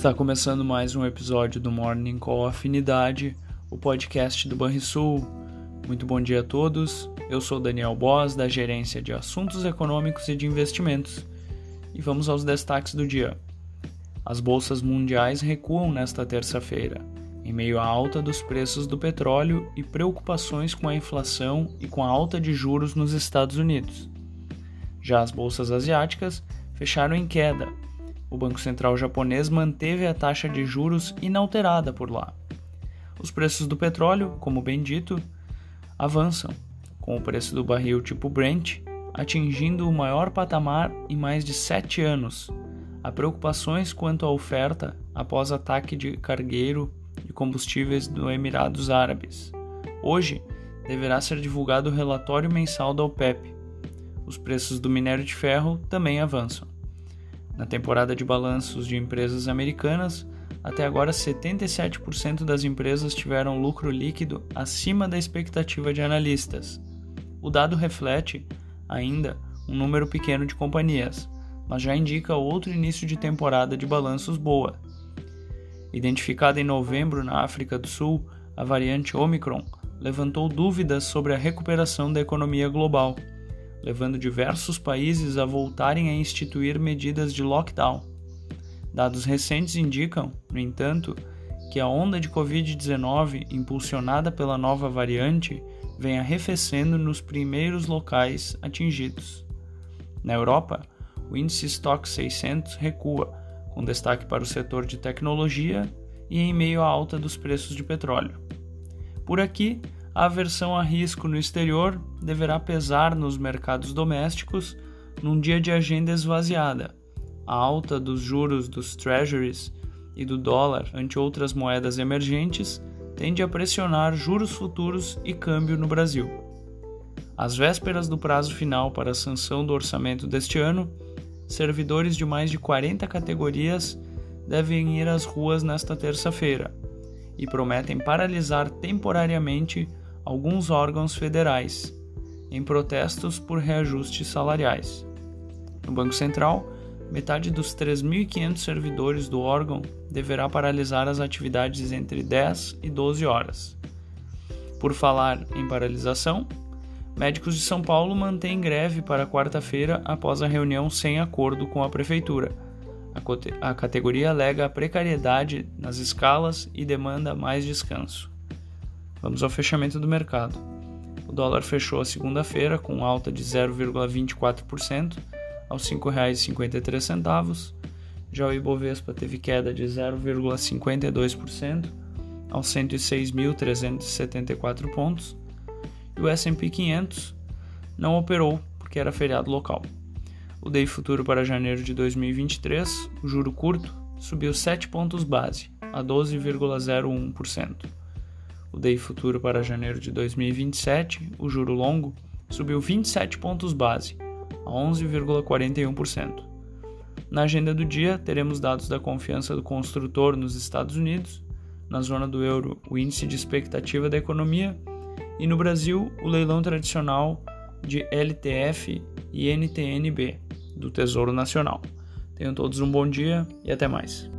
Está começando mais um episódio do Morning Call Afinidade, o podcast do Banrisul. Muito bom dia a todos. Eu sou Daniel Boss, da Gerência de Assuntos Econômicos e de Investimentos. E vamos aos destaques do dia. As bolsas mundiais recuam nesta terça-feira, em meio à alta dos preços do petróleo e preocupações com a inflação e com a alta de juros nos Estados Unidos. Já as bolsas asiáticas fecharam em queda, o Banco Central japonês manteve a taxa de juros inalterada por lá. Os preços do petróleo, como bem dito, avançam, com o preço do barril tipo Brent atingindo o maior patamar em mais de sete anos. Há preocupações quanto à oferta após ataque de cargueiro de combustíveis do Emirados Árabes. Hoje deverá ser divulgado o relatório mensal da OPEP. Os preços do minério de ferro também avançam. Na temporada de balanços de empresas americanas, até agora 77% das empresas tiveram lucro líquido acima da expectativa de analistas. O dado reflete, ainda, um número pequeno de companhias, mas já indica outro início de temporada de balanços boa. Identificada em novembro na África do Sul, a variante Omicron levantou dúvidas sobre a recuperação da economia global levando diversos países a voltarem a instituir medidas de lockdown. Dados recentes indicam, no entanto, que a onda de Covid-19 impulsionada pela nova variante vem arrefecendo nos primeiros locais atingidos. Na Europa, o índice Stock 600 recua, com destaque para o setor de tecnologia e em meio à alta dos preços de petróleo. Por aqui, a aversão a risco no exterior deverá pesar nos mercados domésticos num dia de agenda esvaziada. A alta dos juros dos treasuries e do dólar ante outras moedas emergentes tende a pressionar juros futuros e câmbio no Brasil. Às vésperas do prazo final para a sanção do orçamento deste ano, servidores de mais de 40 categorias devem ir às ruas nesta terça-feira e prometem paralisar temporariamente alguns órgãos federais, em protestos por reajustes salariais. No Banco Central, metade dos 3.500 servidores do órgão deverá paralisar as atividades entre 10 e 12 horas. Por falar em paralisação, médicos de São Paulo mantêm greve para quarta-feira após a reunião sem acordo com a prefeitura. A, categoria alega a precariedade nas escalas e demanda mais descanso. Vamos ao fechamento do mercado. O dólar fechou a segunda-feira com alta de 0,24% aos R$ 5,53. Já o Ibovespa teve queda de 0,52% aos 106.374 pontos. E o S&P 500 não operou porque era feriado local. O DEI futuro para janeiro de 2023, o juro curto, subiu 7 pontos base, a 12,01%. O DEI futuro para janeiro de 2027, o juro longo, subiu 27 pontos base, a 11,41%. Na agenda do dia, teremos dados da confiança do construtor nos Estados Unidos, na zona do euro, o índice de expectativa da economia, e no Brasil, o leilão tradicional de LTF e NTNB, do Tesouro Nacional. Tenham todos um bom dia e até mais.